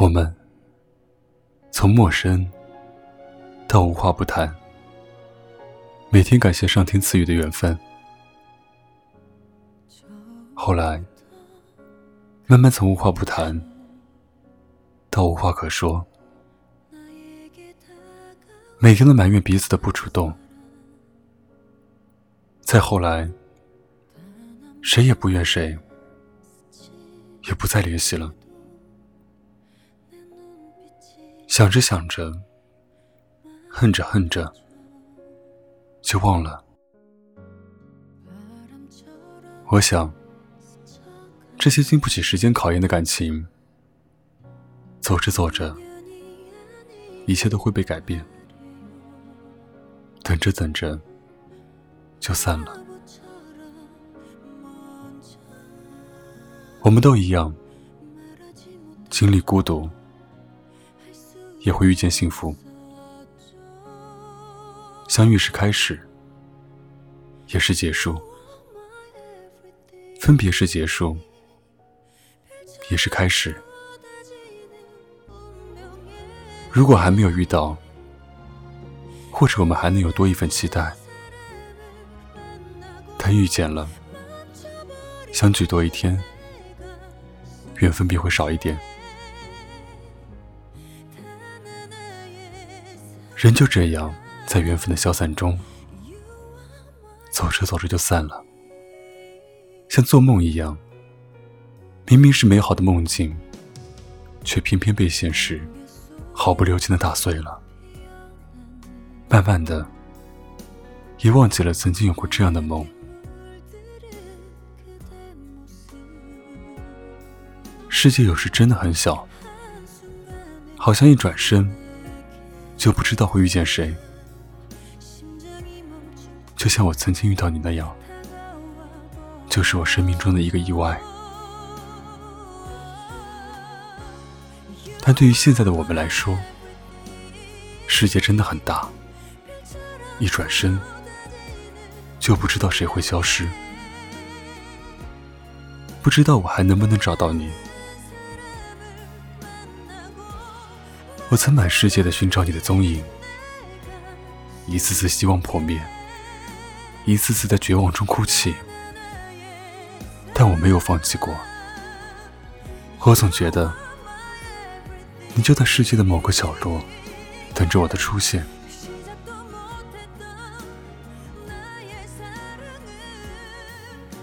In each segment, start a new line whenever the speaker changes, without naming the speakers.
我们从陌生到无话不谈，每天感谢上天赐予的缘分。后来，慢慢从无话不谈到无话可说，每天都埋怨彼此的不主动。再后来，谁也不怨谁，也不再联系了。想着想着，恨着恨着，就忘了。我想，这些经不起时间考验的感情，走着走着，一切都会被改变；等着等着，就散了。我们都一样，经历孤独。也会遇见幸福。相遇是开始，也是结束；分别是结束，也是开始。如果还没有遇到，或者我们还能有多一份期待；但遇见了，相聚多一天，缘分便会少一点。人就这样在缘分的消散中，走着走着就散了，像做梦一样。明明是美好的梦境，却偏偏被现实毫不留情的打碎了。慢慢的，也忘记了曾经有过这样的梦。世界有时真的很小，好像一转身。就不知道会遇见谁，就像我曾经遇到你那样，就是我生命中的一个意外。但对于现在的我们来说，世界真的很大，一转身就不知道谁会消失，不知道我还能不能找到你。我曾满世界的寻找你的踪影，一次次希望破灭，一次次在绝望中哭泣，但我没有放弃过。我总觉得，你就在世界的某个角落，等着我的出现。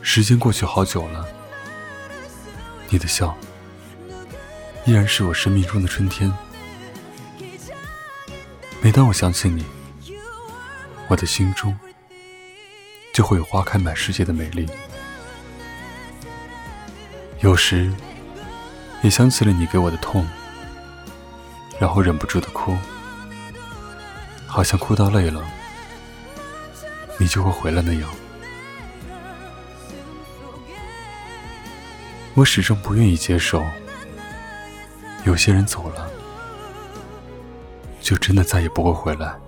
时间过去好久了，你的笑，依然是我生命中的春天。每当我想起你，我的心中就会有花开满世界的美丽。有时也想起了你给我的痛，然后忍不住的哭，好像哭到累了，你就会回来那样。我始终不愿意接受，有些人走了。就真的再也不会回来。